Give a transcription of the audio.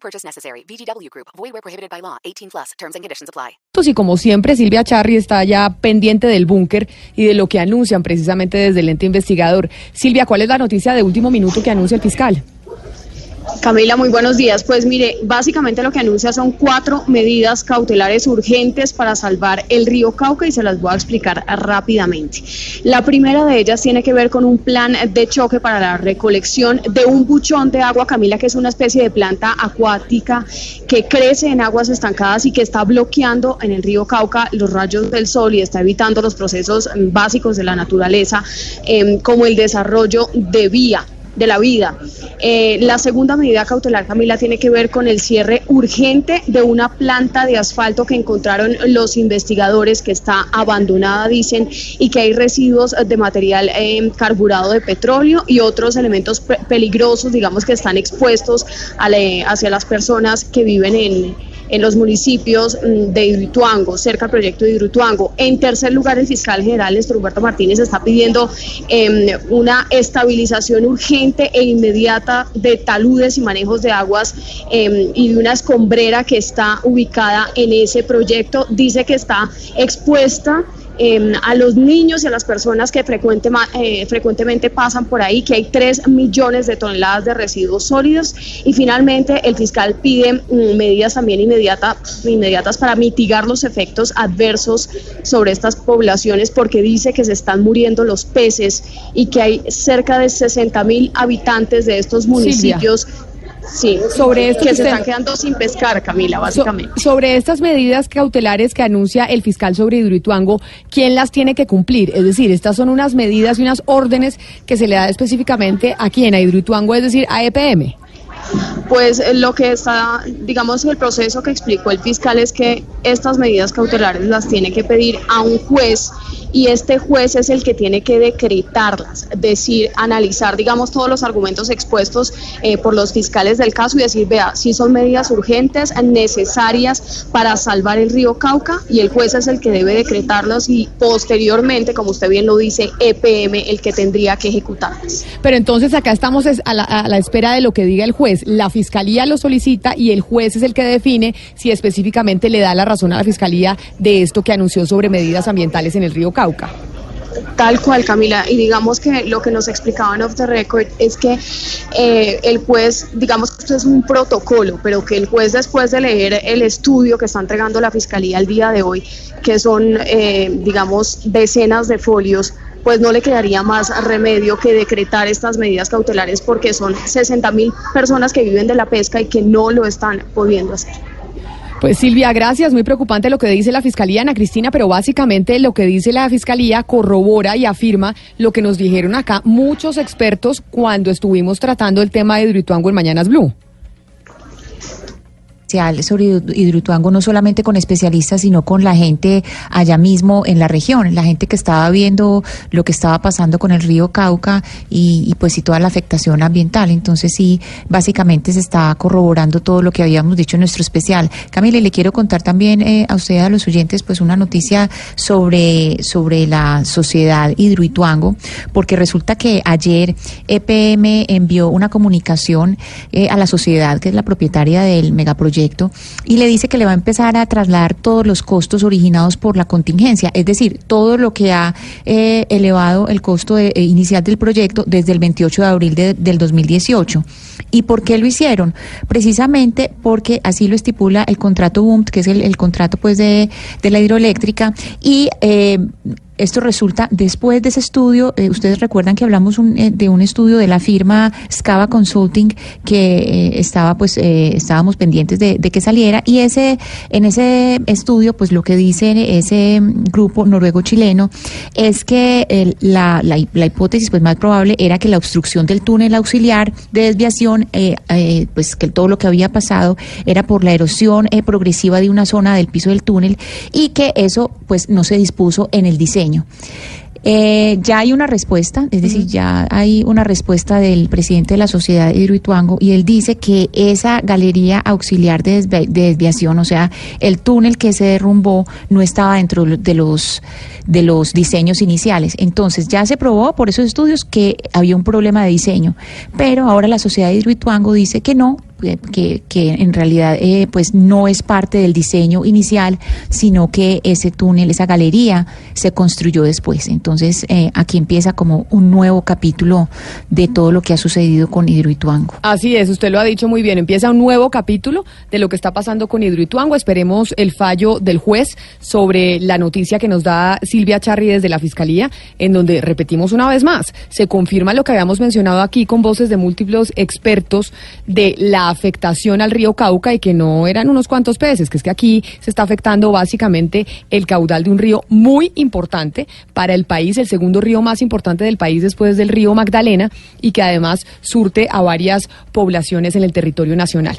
Purchase necessary. VGW Group. Void where prohibited by law. 18 plus. Terms and conditions apply. Y como siempre, Silvia Charri está ya pendiente del búnker y de lo que anuncian precisamente desde el ente investigador. Silvia, ¿cuál es la noticia de último minuto que anuncia el fiscal? Camila, muy buenos días. Pues mire, básicamente lo que anuncia son cuatro medidas cautelares urgentes para salvar el río Cauca y se las voy a explicar rápidamente. La primera de ellas tiene que ver con un plan de choque para la recolección de un buchón de agua, Camila, que es una especie de planta acuática que crece en aguas estancadas y que está bloqueando en el río Cauca los rayos del sol y está evitando los procesos básicos de la naturaleza, em, como el desarrollo de vía de la vida. Eh, la segunda medida cautelar, Camila, tiene que ver con el cierre urgente de una planta de asfalto que encontraron los investigadores que está abandonada, dicen, y que hay residuos de material eh, carburado de petróleo y otros elementos peligrosos, digamos, que están expuestos hacia las personas que viven en en los municipios mm, de Hidroituango, cerca al proyecto de Hidroituango. En tercer lugar, el fiscal general Néstor Humberto Martínez está pidiendo em, una estabilización urgente e inmediata de taludes y manejos de aguas em, y de una escombrera que está ubicada en ese proyecto. Dice que está expuesta Em, a los niños y a las personas que frecuente, eh, frecuentemente pasan por ahí, que hay 3 millones de toneladas de residuos sólidos. Y finalmente el fiscal pide mm, medidas también inmediatas para mitigar los efectos adversos sobre estas poblaciones porque dice que se están muriendo los peces y que hay cerca de 60 mil habitantes de estos municipios Sí, sobre esto que, se están quedando sin pescar, Camila, básicamente. sobre estas medidas cautelares que anuncia el fiscal sobre Hidroituango, ¿quién las tiene que cumplir? Es decir, estas son unas medidas y unas órdenes que se le da específicamente a quién, a Hidroituango, es decir, a EPM. Pues eh, lo que está, digamos, el proceso que explicó el fiscal es que estas medidas cautelares las tiene que pedir a un juez y este juez es el que tiene que decretarlas, decir, analizar, digamos, todos los argumentos expuestos eh, por los fiscales del caso y decir, vea, si son medidas urgentes, necesarias para salvar el río Cauca y el juez es el que debe decretarlas y posteriormente, como usted bien lo dice, EPM el que tendría que ejecutarlas. Pero entonces acá estamos a la, a la espera de lo que diga el juez. La fiscalía lo solicita y el juez es el que define si específicamente le da la razón a la fiscalía de esto que anunció sobre medidas ambientales en el río Cauca. Tal cual, Camila. Y digamos que lo que nos explicaban off the record es que eh, el juez, digamos que esto es un protocolo, pero que el juez después de leer el estudio que está entregando la Fiscalía el día de hoy, que son, eh, digamos, decenas de folios, pues no le quedaría más remedio que decretar estas medidas cautelares porque son 60 mil personas que viven de la pesca y que no lo están pudiendo hacer. Pues Silvia, gracias. Muy preocupante lo que dice la Fiscalía, Ana Cristina, pero básicamente lo que dice la Fiscalía corrobora y afirma lo que nos dijeron acá muchos expertos cuando estuvimos tratando el tema de Hidroituango en Mañanas Blue sobre Hidroituango, no solamente con especialistas, sino con la gente allá mismo en la región, la gente que estaba viendo lo que estaba pasando con el río Cauca y, pues y toda la afectación ambiental. Entonces sí, básicamente se está corroborando todo lo que habíamos dicho en nuestro especial. Camila, le quiero contar también eh, a usted, a los oyentes, pues una noticia sobre, sobre la sociedad Hidroituango, porque resulta que ayer EPM envió una comunicación eh, a la sociedad, que es la propietaria del megaproyecto y le dice que le va a empezar a trasladar todos los costos originados por la contingencia, es decir, todo lo que ha eh, elevado el costo eh, inicial del proyecto desde el 28 de abril del 2018. ¿Y por qué lo hicieron? Precisamente porque así lo estipula el contrato BUMT, que es el, contrato pues de, la hidroeléctrica, y eh, esto resulta, después de ese estudio, eh, ustedes recuerdan que hablamos un, eh, de un estudio de la firma Scava Consulting que eh, estaba, pues, estábamos pendientes de, que saliera y ese, en ese estudio, pues, lo que dice ese grupo noruego-chileno es que la, la, la, hipótesis, pues, más probable era que la obstrucción del túnel auxiliar de desviación, pues, que todo lo que había pasado era por la erosión progresiva de una zona del piso del túnel y que eso, pues, no se dispuso en el diseño eh, ya hay una respuesta, es decir, ya hay una respuesta del presidente de la Sociedad de Hidroituango y él dice que esa galería auxiliar de, desviación, o sea, el túnel que se derrumbó no estaba dentro de los de los diseños iniciales. Entonces, ya se probó por esos estudios que había un problema de diseño, pero ahora la Sociedad de Hidroituango dice que no, que, que en realidad eh, pues no es parte del diseño inicial, sino que ese túnel, esa galería se construyó después. Entonces eh, aquí empieza como un nuevo capítulo de todo lo que ha sucedido con Hidroituango. Así es, usted lo ha dicho muy bien, empieza un nuevo capítulo de lo que está pasando con Hidroituango. Esperemos el fallo del juez sobre la noticia que nos da Silvia Charri desde la Fiscalía, en donde repetimos una vez más, se confirma lo que habíamos mencionado aquí con voces de múltiples expertos de afectación al río Cauca y que no eran unos cuantos peces, que es que aquí se está afectando básicamente el caudal de un río muy importante para el país, el segundo río más importante del país después del río Magdalena y que además surte a varias poblaciones en el territorio nacional.